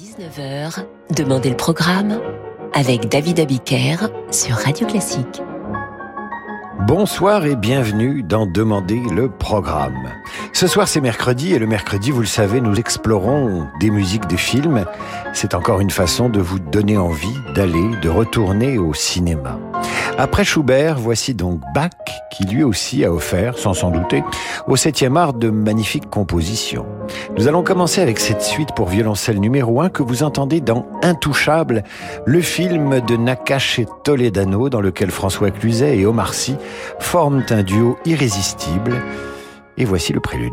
19h, Demandez le programme avec David Abiker sur Radio Classique. Bonsoir et bienvenue dans Demander le programme. Ce soir c'est mercredi et le mercredi, vous le savez, nous explorons des musiques de films. C'est encore une façon de vous donner envie d'aller, de retourner au cinéma. Après Schubert, voici donc Bach qui lui aussi a offert, sans s'en douter, au 7e art de magnifiques compositions. Nous allons commencer avec cette suite pour violoncelle numéro 1 que vous entendez dans Intouchable, le film de Nakache Toledano dans lequel François Cluzet et Omar Sy forment un duo irrésistible. Et voici le prélude.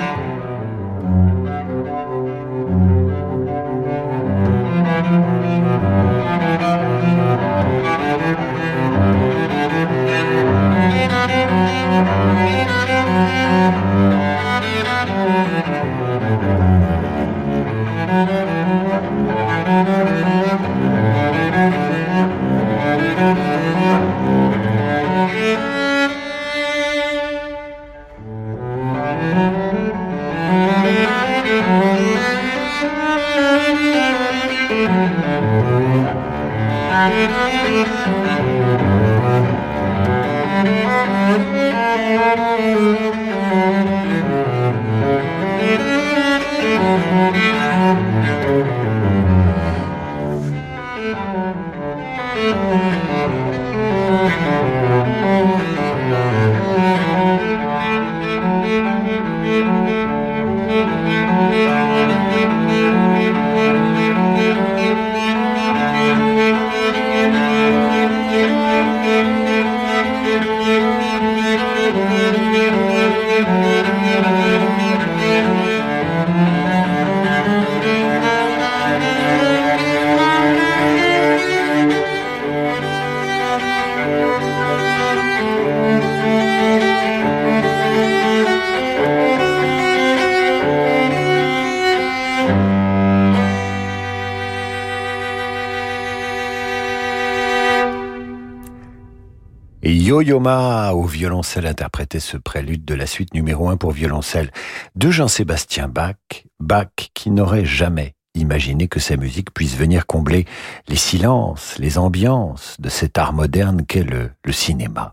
au violoncelle interprétait ce prélude de la suite numéro 1 pour violoncelle de Jean-Sébastien Bach, Bach qui n'aurait jamais imaginé que sa musique puisse venir combler les silences, les ambiances de cet art moderne qu'est le, cinéma.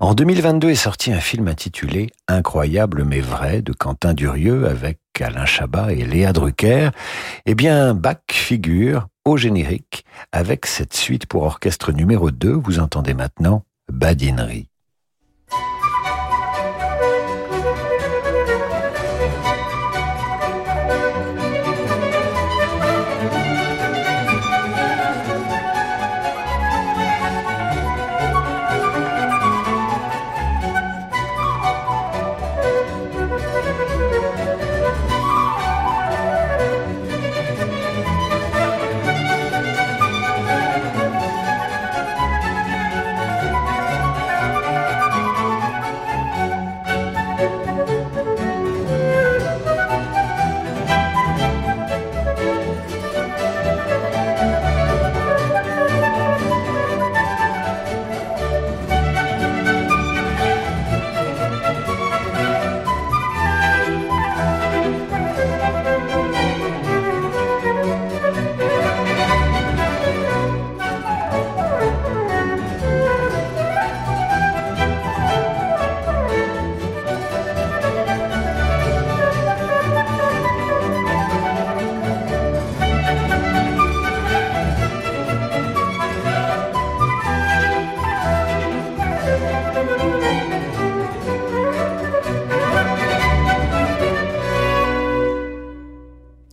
En 2022 est sorti un film intitulé Incroyable mais vrai de Quentin Durieux avec Alain Chabat et Léa Drucker. Eh bien, Bach figure au générique avec cette suite pour orchestre numéro 2. Vous entendez maintenant badinerie.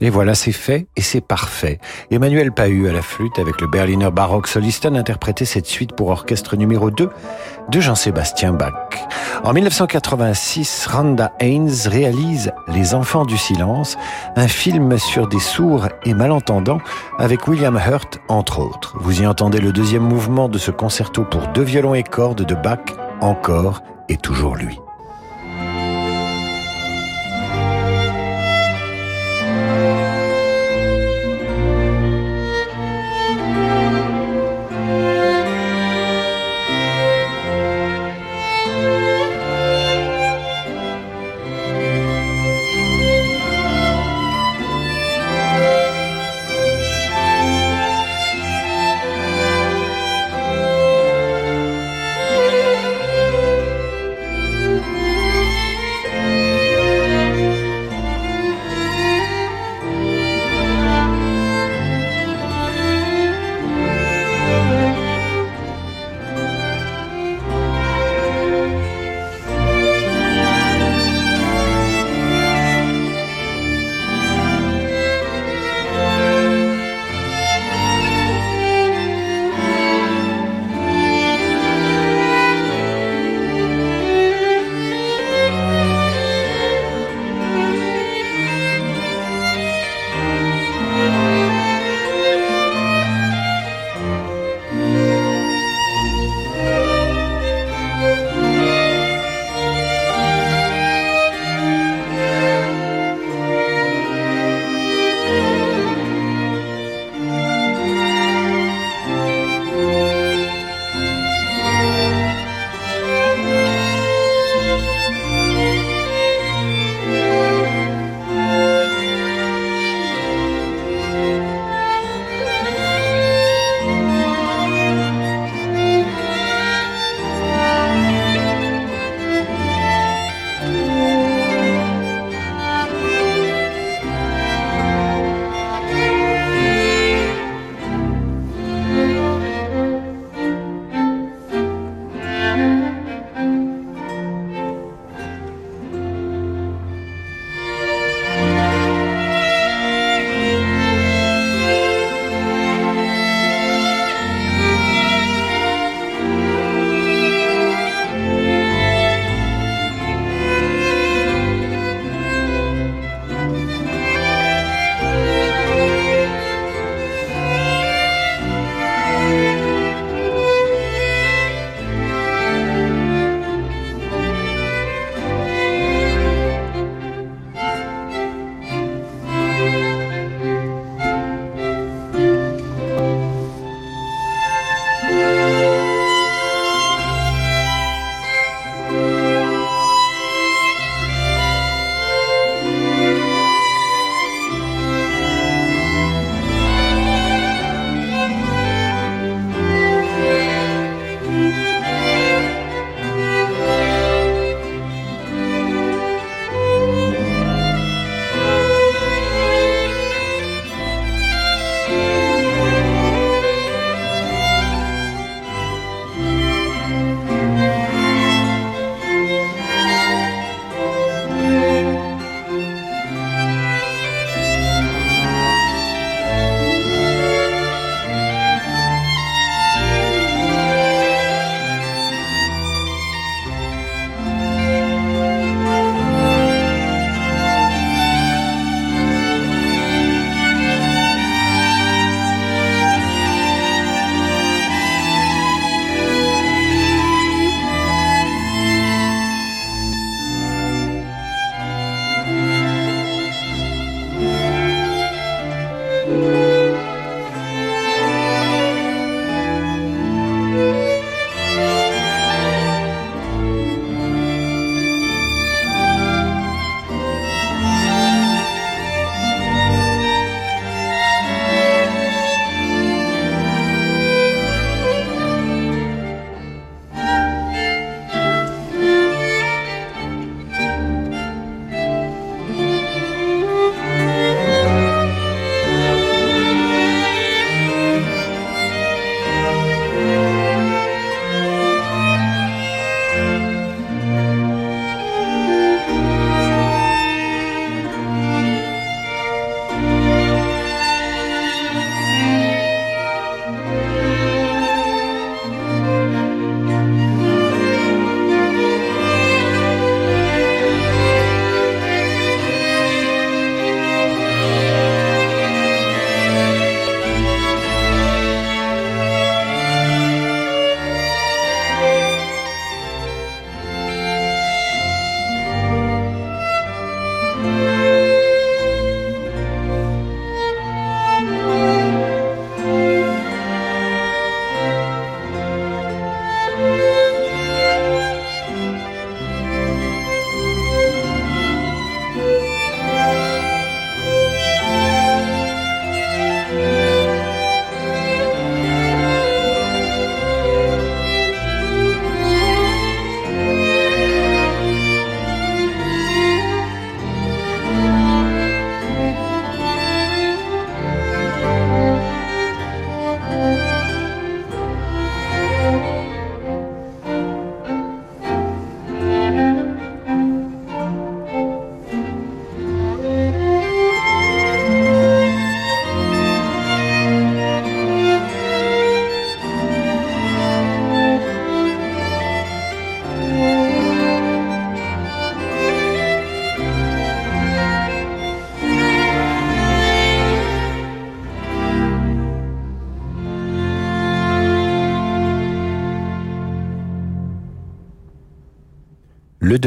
Et voilà, c'est fait et c'est parfait. Emmanuel Pahu à la flûte avec le Berliner Baroque Solisten interprétait cette suite pour orchestre numéro 2 de Jean-Sébastien Bach. En 1986, Randa Haynes réalise Les Enfants du Silence, un film sur des sourds et malentendants avec William Hurt entre autres. Vous y entendez le deuxième mouvement de ce concerto pour deux violons et cordes de Bach, encore et toujours lui.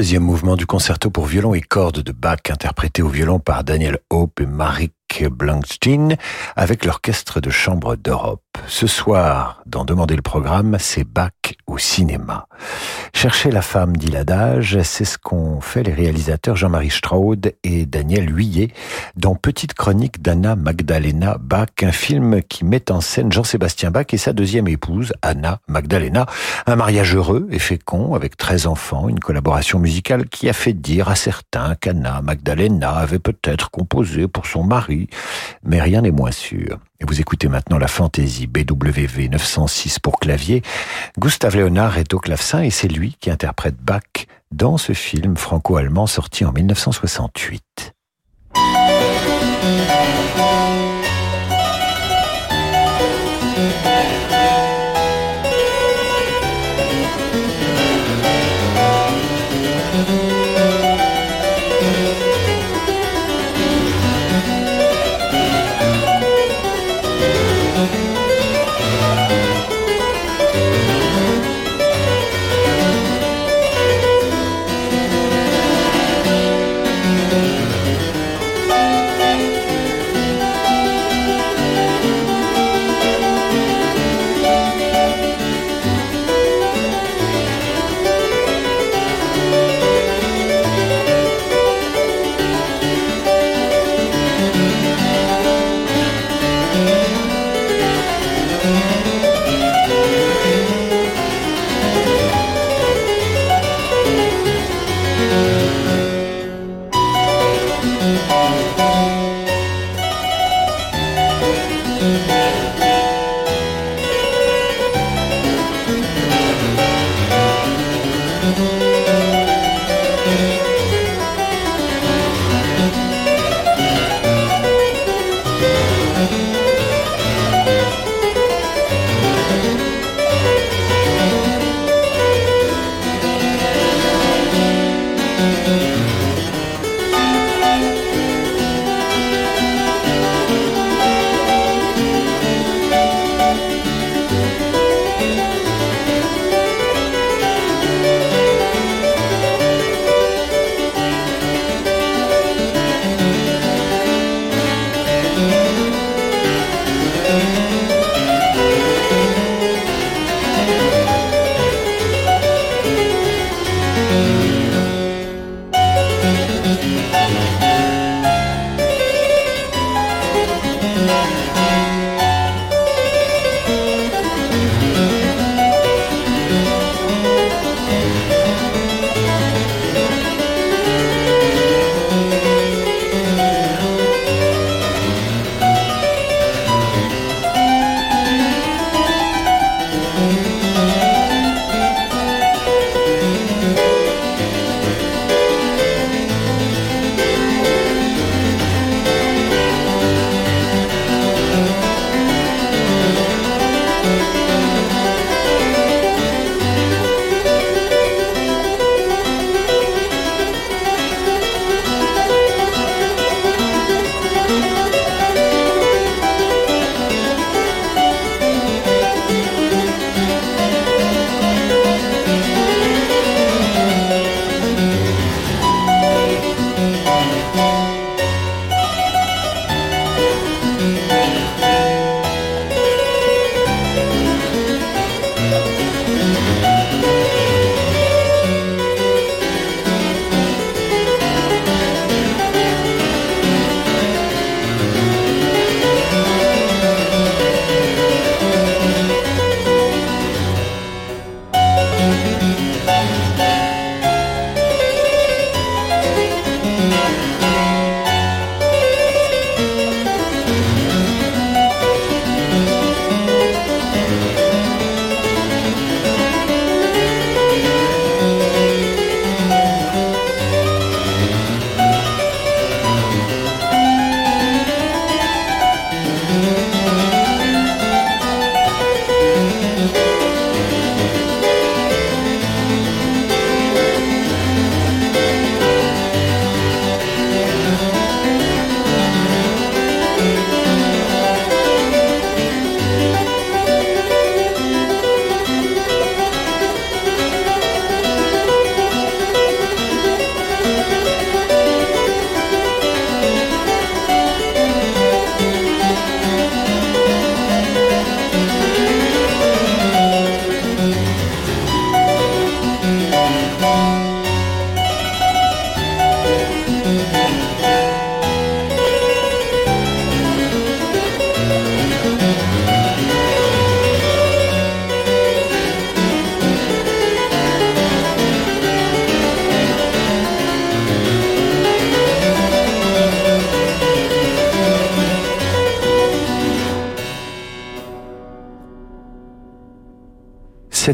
Deuxième mouvement du concerto pour violon et cordes de Bach interprété au violon par Daniel Hope et Marik Blankstein avec l'Orchestre de Chambre d'Europe. Ce soir, dans Demander le programme, c'est Bach au cinéma. Chercher la femme, dit l'adage, c'est ce qu'ont fait les réalisateurs Jean-Marie Straud et Daniel Huillet dans Petite chronique d'Anna Magdalena Bach, un film qui met en scène Jean-Sébastien Bach et sa deuxième épouse, Anna Magdalena. Un mariage heureux et fécond avec 13 enfants, une collaboration musicale qui a fait dire à certains qu'Anna Magdalena avait peut-être composé pour son mari, mais rien n'est moins sûr. Et vous écoutez maintenant la fantaisie BWV 906 pour clavier. Gustave Léonard est au clavecin et c'est lui qui interprète Bach dans ce film franco-allemand sorti en 1968.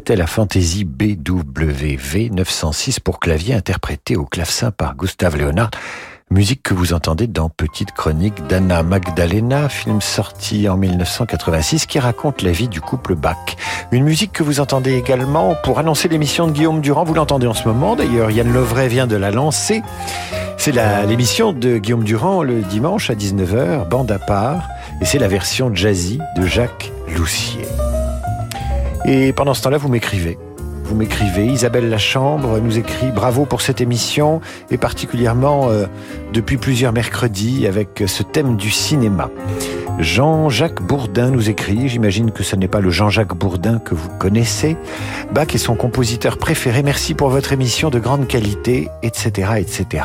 C'était la fantaisie BWV 906 pour clavier interprétée au clavecin par Gustave Léonard. Musique que vous entendez dans Petite chronique d'Anna Magdalena, film sorti en 1986 qui raconte la vie du couple Bach. Une musique que vous entendez également pour annoncer l'émission de Guillaume Durand. Vous l'entendez en ce moment d'ailleurs. Yann Lovray vient de la lancer. C'est l'émission de Guillaume Durand le dimanche à 19h, bande à part. Et c'est la version jazzy de Jacques Loussier. Et pendant ce temps-là, vous m'écrivez vous m'écrivez. Isabelle Lachambre nous écrit bravo pour cette émission et particulièrement euh, depuis plusieurs mercredis avec ce thème du cinéma. Jean-Jacques Bourdin nous écrit, j'imagine que ce n'est pas le Jean-Jacques Bourdin que vous connaissez. Bach est son compositeur préféré, merci pour votre émission de grande qualité, etc., etc.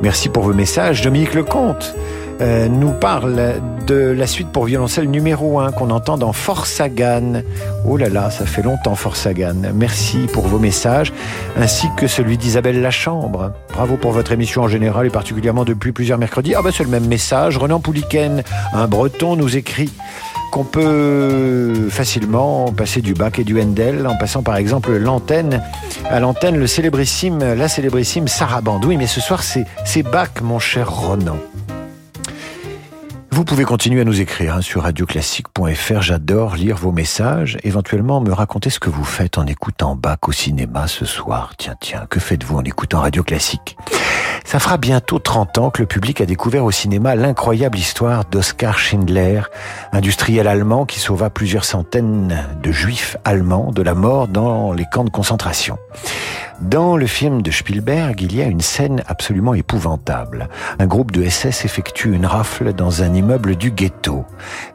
Merci pour vos messages. Dominique Lecomte euh, nous parle de la suite pour violoncelle numéro 1 qu'on entend dans Forsagan. Oh là là, ça fait longtemps Forsagan. Merci pour vos messages, ainsi que celui d'Isabelle Lachambre. Bravo pour votre émission en général et particulièrement depuis plusieurs mercredis. Ah ben c'est le même message. Renan Pouliken, un breton, nous écrit qu'on peut facilement passer du Bach et du Handel en passant par exemple l'antenne à l'antenne le célébrissime la célébrissime Sarabande. Oui, mais ce soir c'est Bach mon cher Ronan. Vous pouvez continuer à nous écrire hein, sur radioclassique.fr. J'adore lire vos messages. Éventuellement, me raconter ce que vous faites en écoutant Bach au cinéma ce soir. Tiens, tiens, que faites-vous en écoutant Radio Classique? Ça fera bientôt 30 ans que le public a découvert au cinéma l'incroyable histoire d'Oskar Schindler, industriel allemand qui sauva plusieurs centaines de juifs allemands de la mort dans les camps de concentration. Dans le film de Spielberg, il y a une scène absolument épouvantable. Un groupe de SS effectue une rafle dans un immeuble du ghetto.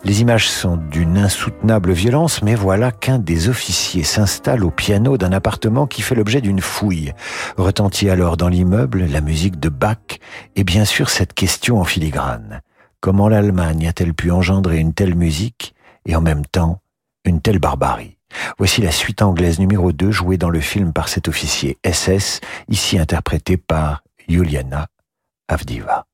Les images sont d'une insoutenable violence, mais voilà qu'un des officiers s'installe au piano d'un appartement qui fait l'objet d'une fouille. Retentit alors dans l'immeuble la musique de Bach et bien sûr cette question en filigrane. Comment l'Allemagne a-t-elle pu engendrer une telle musique et en même temps une telle barbarie? Voici la suite anglaise numéro 2 jouée dans le film par cet officier SS, ici interprété par Juliana Avdiva.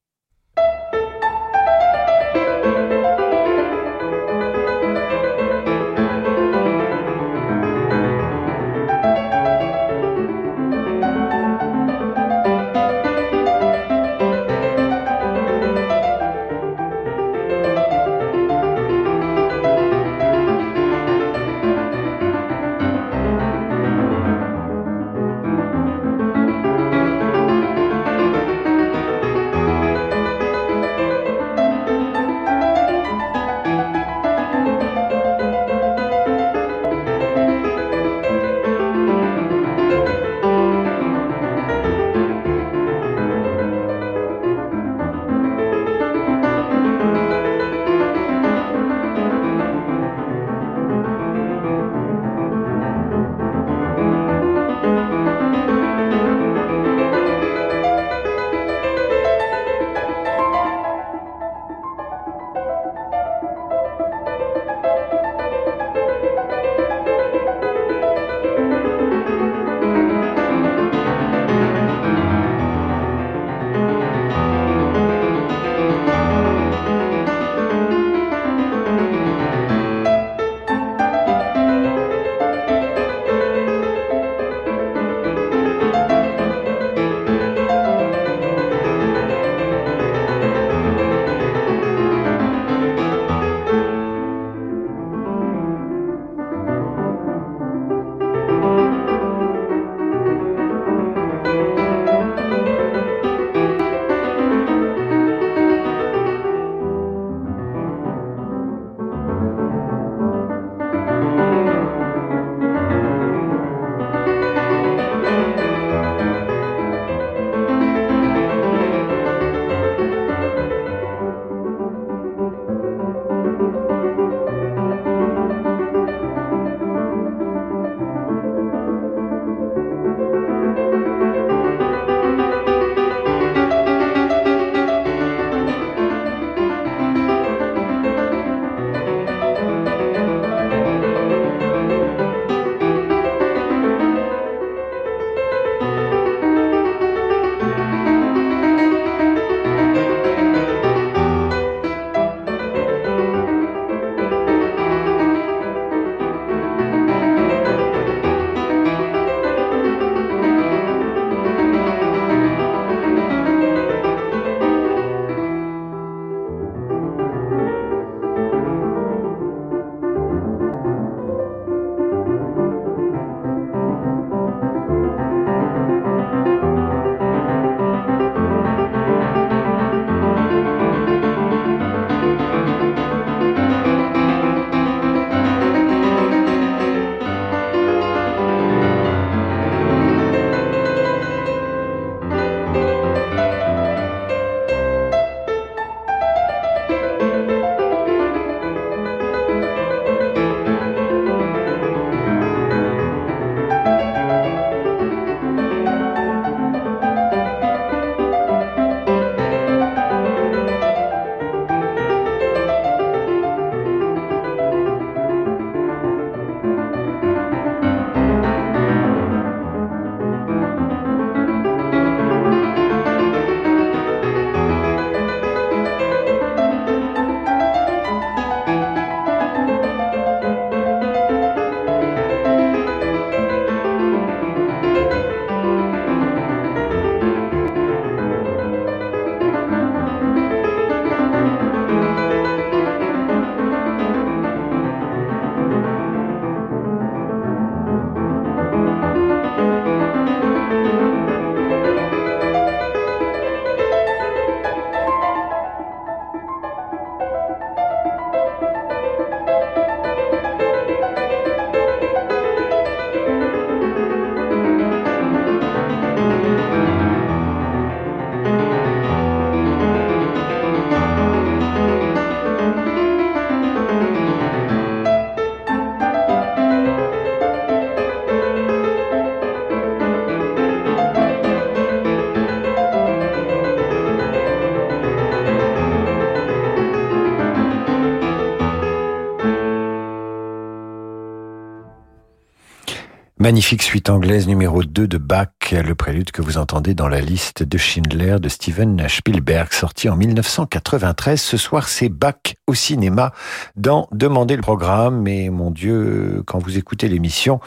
Magnifique suite anglaise numéro 2 de Bach, le prélude que vous entendez dans la liste de Schindler de Steven Spielberg, sorti en 1993. Ce soir, c'est Bach au cinéma dans Demander le programme. Mais mon Dieu, quand vous écoutez l'émission,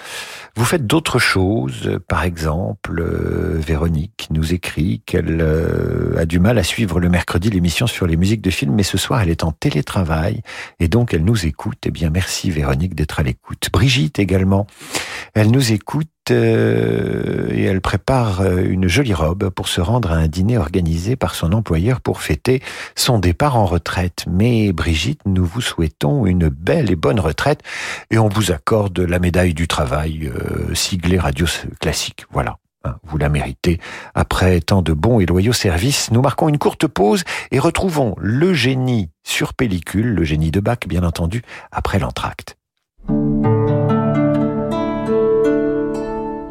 vous faites d'autres choses. Par exemple, euh, Véronique nous écrit qu'elle euh, a du mal à suivre le mercredi l'émission sur les musiques de films, mais ce soir, elle est en télétravail et donc elle nous écoute. Eh bien, merci Véronique d'être à l'écoute. Brigitte également elle nous écoute euh, et elle prépare euh, une jolie robe pour se rendre à un dîner organisé par son employeur pour fêter son départ en retraite. Mais Brigitte, nous vous souhaitons une belle et bonne retraite et on vous accorde la médaille du travail euh, siglée Radio Classique. Voilà. Hein, vous la méritez. Après tant de bons et loyaux services, nous marquons une courte pause et retrouvons le génie sur pellicule, le génie de Bach, bien entendu, après l'entracte.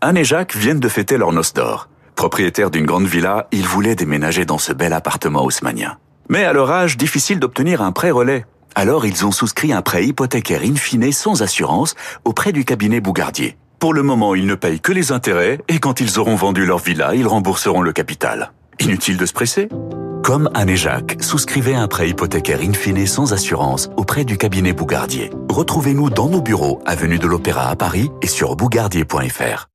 Anne et Jacques viennent de fêter leur noce d'or. Propriétaires d'une grande villa, ils voulaient déménager dans ce bel appartement haussmanien. Mais à leur âge, difficile d'obtenir un prêt relais. Alors ils ont souscrit un prêt hypothécaire in fine sans assurance auprès du cabinet Bougardier. Pour le moment, ils ne payent que les intérêts et quand ils auront vendu leur villa, ils rembourseront le capital. Inutile de se presser comme Anne et Jacques, souscrivez un prêt hypothécaire in fine sans assurance auprès du cabinet Bougardier. Retrouvez-nous dans nos bureaux, avenue de l'Opéra à Paris et sur bougardier.fr.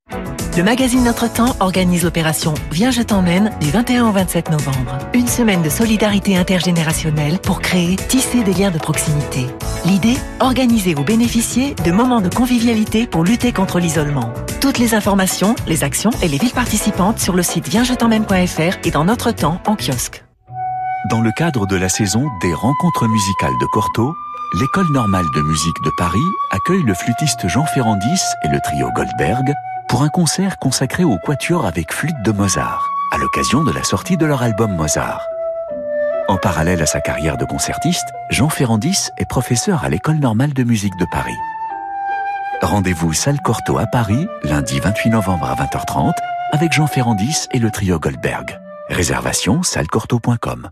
Le magazine Notre Temps organise l'opération Viens je t'emmène du 21 au 27 novembre. Une semaine de solidarité intergénérationnelle pour créer, tisser des liens de proximité. L'idée Organiser ou bénéficier de moments de convivialité pour lutter contre l'isolement. Toutes les informations, les actions et les villes participantes sur le site viensjetemmène.fr et dans Notre Temps en kiosque. Dans le cadre de la saison des rencontres musicales de Cortot, l'école normale de musique de Paris accueille le flûtiste Jean Ferrandis et le trio Goldberg pour un concert consacré au quatuor avec flûte de Mozart, à l'occasion de la sortie de leur album Mozart. En parallèle à sa carrière de concertiste, Jean Ferrandis est professeur à l'école normale de musique de Paris. Rendez-vous salle Cortot à Paris, lundi 28 novembre à 20h30, avec Jean Ferrandis et le trio Goldberg. Réservation sallecortot.com.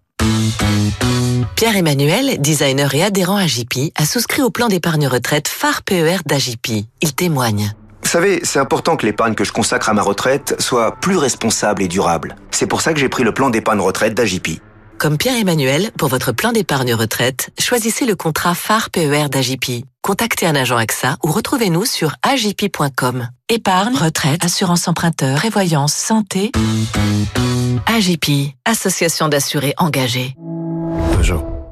Pierre-Emmanuel, designer et adhérent à JP, a souscrit au plan d'épargne retraite phare PER d'AJP. Il témoigne. Vous savez, c'est important que l'épargne que je consacre à ma retraite soit plus responsable et durable. C'est pour ça que j'ai pris le plan d'épargne retraite d'AJP. Comme Pierre-Emmanuel, pour votre plan d'épargne retraite, choisissez le contrat phare PER d'AJP. Contactez un agent AXA ou retrouvez-nous sur ajp.com. Épargne, retraite, assurance emprunteur, prévoyance, santé. AJP, association d'assurés engagés.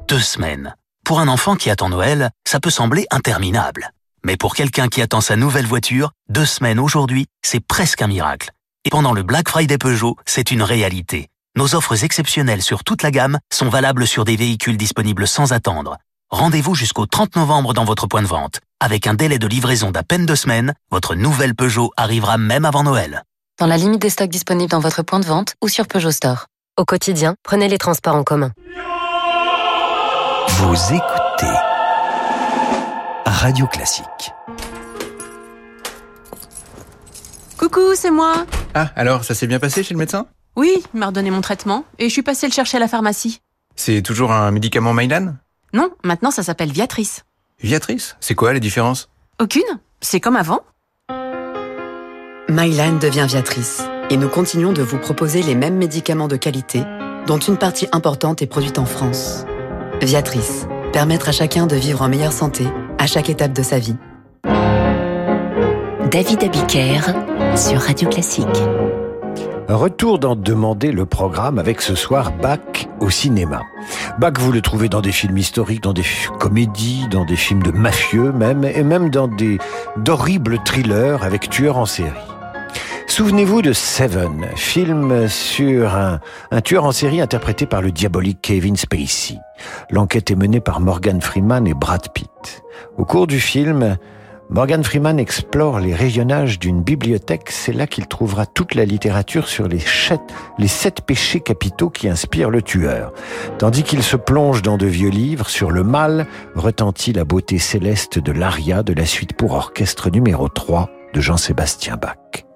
Deux semaines. Pour un enfant qui attend Noël, ça peut sembler interminable. Mais pour quelqu'un qui attend sa nouvelle voiture, deux semaines aujourd'hui, c'est presque un miracle. Et pendant le Black Friday Peugeot, c'est une réalité. Nos offres exceptionnelles sur toute la gamme sont valables sur des véhicules disponibles sans attendre. Rendez-vous jusqu'au 30 novembre dans votre point de vente. Avec un délai de livraison d'à peine deux semaines, votre nouvelle Peugeot arrivera même avant Noël. Dans la limite des stocks disponibles dans votre point de vente ou sur Peugeot Store. Au quotidien, prenez les transports en commun. Vous écoutez Radio Classique. Coucou, c'est moi. Ah, alors, ça s'est bien passé chez le médecin? Oui, il m'a redonné mon traitement et je suis passée le chercher à la pharmacie. C'est toujours un médicament Mylan? Non, maintenant ça s'appelle Viatrice. Viatrice? C'est quoi les différences? Aucune C'est comme avant. Mylan devient Viatrice et nous continuons de vous proposer les mêmes médicaments de qualité dont une partie importante est produite en France. Viatrice, permettre à chacun de vivre en meilleure santé à chaque étape de sa vie. David Abiker sur Radio Classique. Retour d'en demander le programme avec ce soir Bach au cinéma. Bach, vous le trouvez dans des films historiques, dans des comédies, dans des films de mafieux même, et même dans des d'horribles thrillers avec tueurs en série. Souvenez-vous de Seven, film sur un, tueur en série interprété par le diabolique Kevin Spacey. L'enquête est menée par Morgan Freeman et Brad Pitt. Au cours du film, Morgan Freeman explore les rayonnages d'une bibliothèque. C'est là qu'il trouvera toute la littérature sur les, les sept péchés capitaux qui inspirent le tueur. Tandis qu'il se plonge dans de vieux livres sur le mal, retentit la beauté céleste de l'aria de la suite pour orchestre numéro 3 de Jean-Sébastien Bach.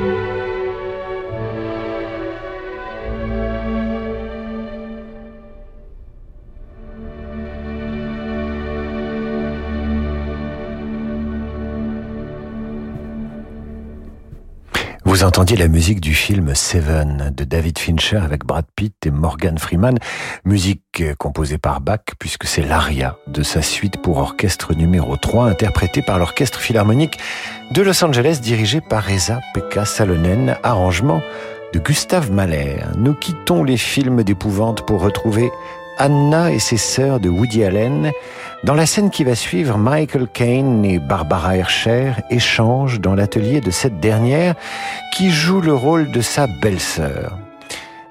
Thank you. Vous entendiez la musique du film Seven de David Fincher avec Brad Pitt et Morgan Freeman, musique composée par Bach puisque c'est l'aria de sa suite pour orchestre numéro 3 interprétée par l'orchestre philharmonique de Los Angeles dirigé par Reza Pekka Salonen, arrangement de Gustave Mahler. Nous quittons les films d'épouvante pour retrouver Anna et ses sœurs de Woody Allen dans la scène qui va suivre, Michael Caine et Barbara Herrscher échangent dans l'atelier de cette dernière qui joue le rôle de sa belle-sœur.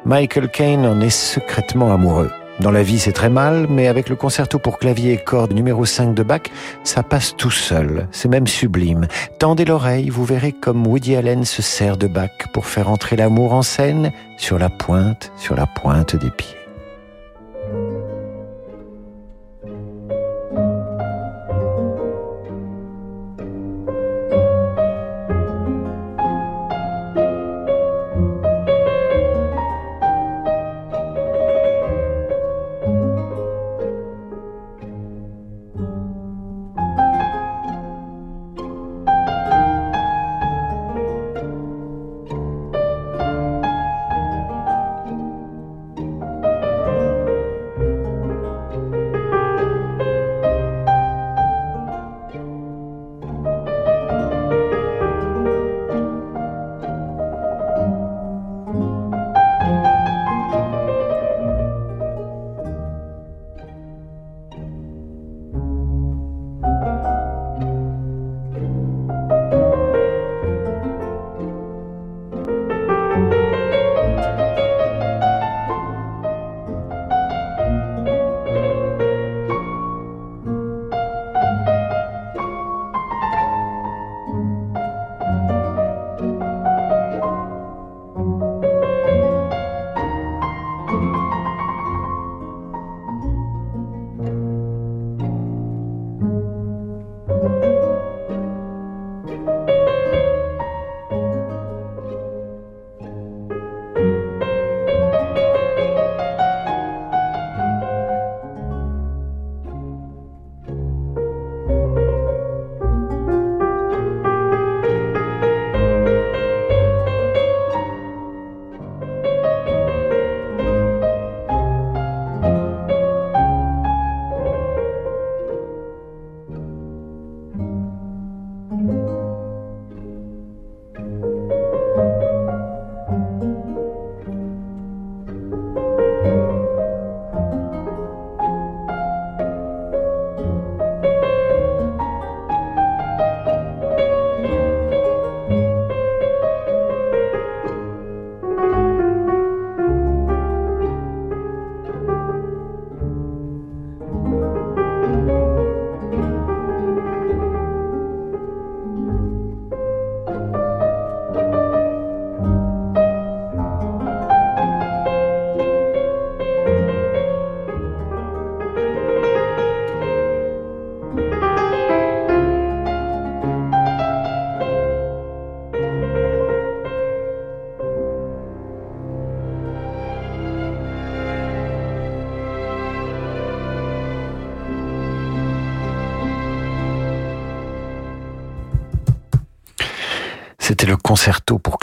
Michael Caine en est secrètement amoureux. Dans la vie, c'est très mal, mais avec le concerto pour clavier et cordes numéro 5 de Bach, ça passe tout seul. C'est même sublime. Tendez l'oreille, vous verrez comme Woody Allen se sert de Bach pour faire entrer l'amour en scène sur la pointe, sur la pointe des pieds.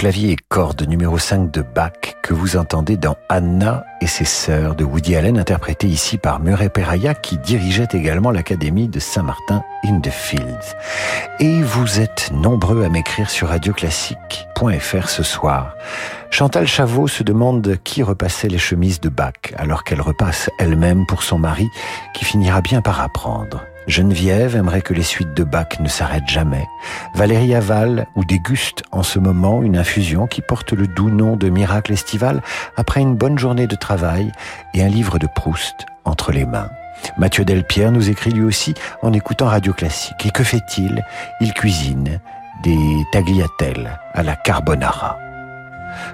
Clavier et cordes numéro 5 de Bach que vous entendez dans Anna et ses sœurs de Woody Allen, interprété ici par Murray Peraya qui dirigeait également l'Académie de Saint-Martin in the Fields. Et vous êtes nombreux à m'écrire sur radioclassique.fr ce soir. Chantal Chavot se demande qui repassait les chemises de Bach alors qu'elle repasse elle-même pour son mari qui finira bien par apprendre. Geneviève aimerait que les suites de Bach ne s'arrêtent jamais. Valérie avale ou déguste en ce moment une infusion qui porte le doux nom de miracle estival après une bonne journée de travail et un livre de Proust entre les mains. Mathieu Delpierre nous écrit lui aussi en écoutant Radio Classique. Et que fait-il? Il cuisine des tagliatelles à la carbonara.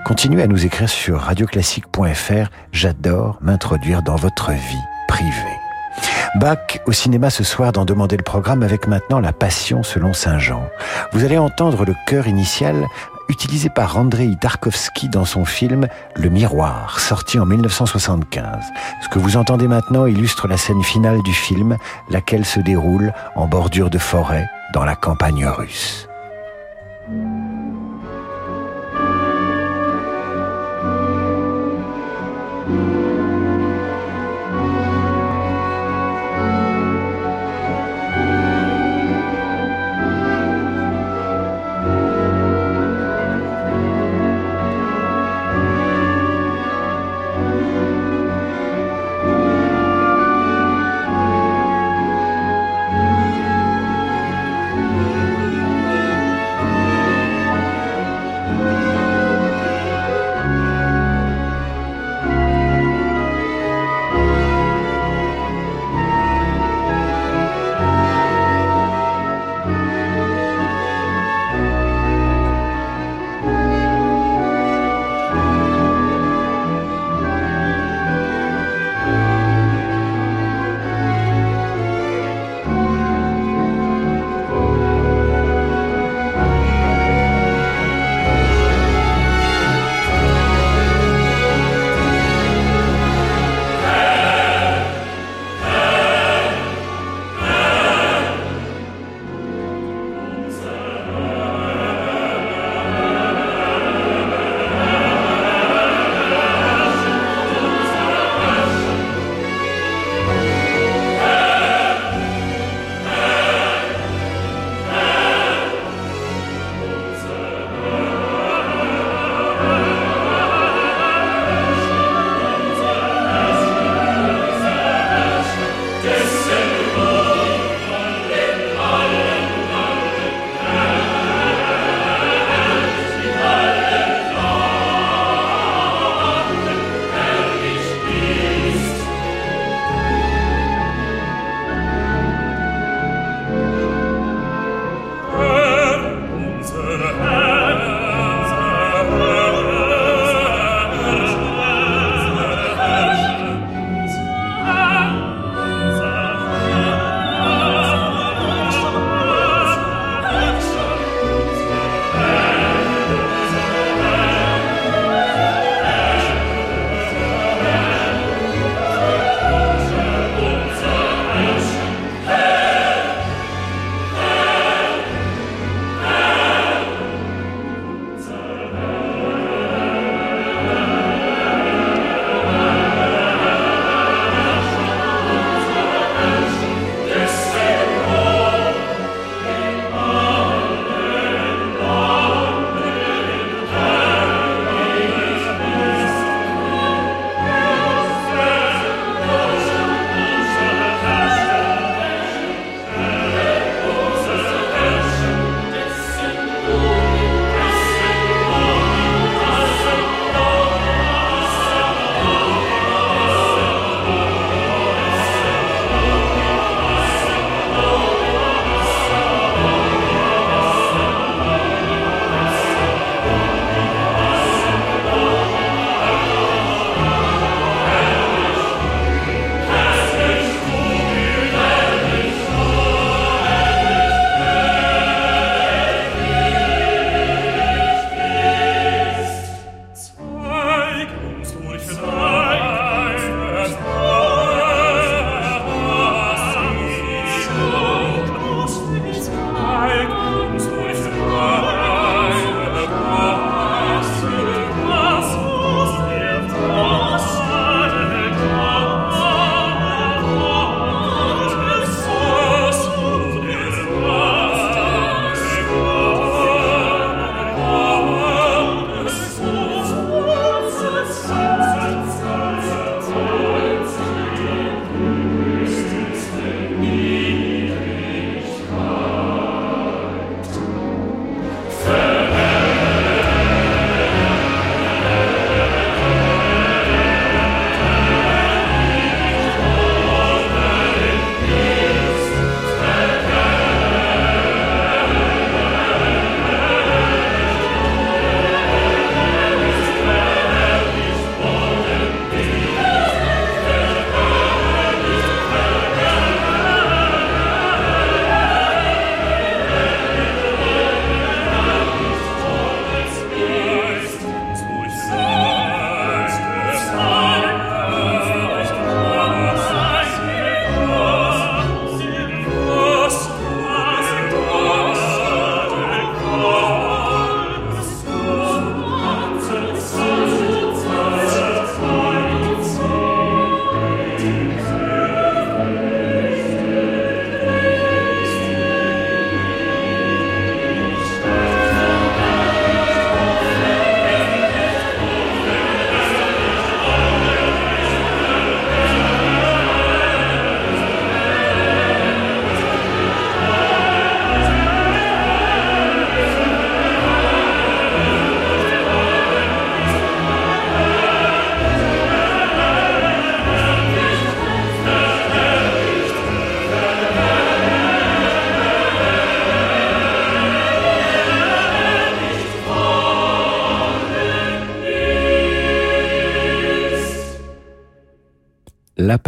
Continuez à nous écrire sur radioclassique.fr. J'adore m'introduire dans votre vie privée. Bach au cinéma ce soir d'en demander le programme avec maintenant la Passion selon Saint Jean. Vous allez entendre le chœur initial utilisé par Andrei Tarkovsky dans son film Le Miroir, sorti en 1975. Ce que vous entendez maintenant illustre la scène finale du film, laquelle se déroule en bordure de forêt dans la campagne russe.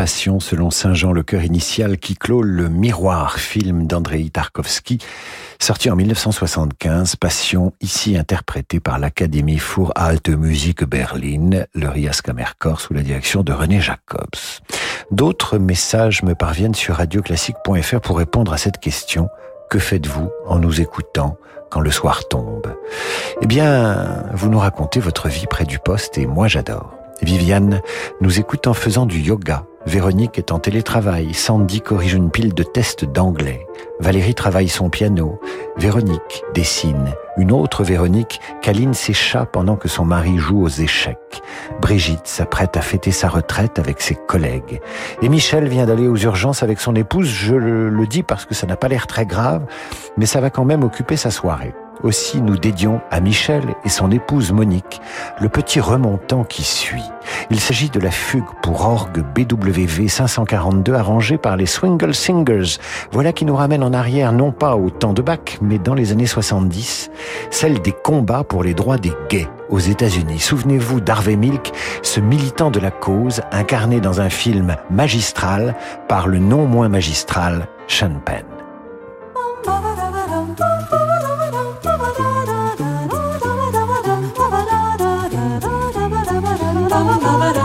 Passion selon Saint Jean, le cœur initial qui clôt le Miroir, film d'Andrei Tarkovsky, sorti en 1975, Passion, ici interprété par l'Académie für Alte Musik Berlin, le Rias Kammerchor sous la direction de René Jacobs. D'autres messages me parviennent sur radioclassique.fr pour répondre à cette question. Que faites-vous en nous écoutant quand le soir tombe? Eh bien, vous nous racontez votre vie près du poste et moi j'adore. Viviane nous écoute en faisant du yoga. Véronique est en télétravail. Sandy corrige une pile de tests d'anglais. Valérie travaille son piano. Véronique dessine. Une autre Véronique câline ses chats pendant que son mari joue aux échecs. Brigitte s'apprête à fêter sa retraite avec ses collègues. Et Michel vient d'aller aux urgences avec son épouse. Je le, le dis parce que ça n'a pas l'air très grave, mais ça va quand même occuper sa soirée. Aussi nous dédions à Michel et son épouse Monique le petit remontant qui suit. Il s'agit de la fugue pour orgue BWV 542 arrangée par les Swingle Singers. Voilà qui nous ramène en arrière non pas au temps de Bach, mais dans les années 70, celle des combats pour les droits des gays aux États-Unis. Souvenez-vous d'Harvey Milk, ce militant de la cause incarné dans un film magistral par le non moins magistral Sean Penn. Havana.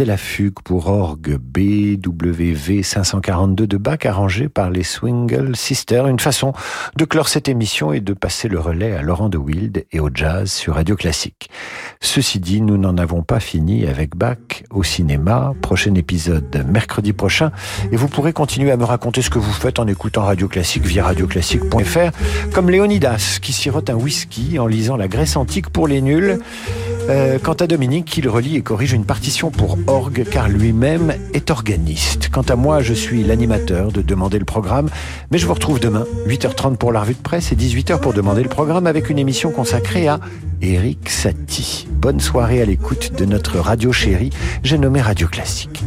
C'était la fugue pour orgue BWV 542 de Bach arrangée par les Swingle Sisters, une façon de clore cette émission et de passer le relais à Laurent de Wild et au jazz sur Radio Classique. Ceci dit, nous n'en avons pas fini avec Bach au cinéma. Prochain épisode mercredi prochain et vous pourrez continuer à me raconter ce que vous faites en écoutant Radio Classique via radioclassique.fr comme Léonidas qui sirote un whisky en lisant la Grèce antique pour les nuls. Euh, quant à Dominique, il relit et corrige une partition pour orgue car lui-même est organiste. Quant à moi, je suis l'animateur de Demander le programme, mais je vous retrouve demain, 8h30 pour la revue de presse et 18h pour Demander le programme avec une émission consacrée à Eric Satie. Bonne soirée à l'écoute de notre radio chérie, j'ai nommé Radio Classique.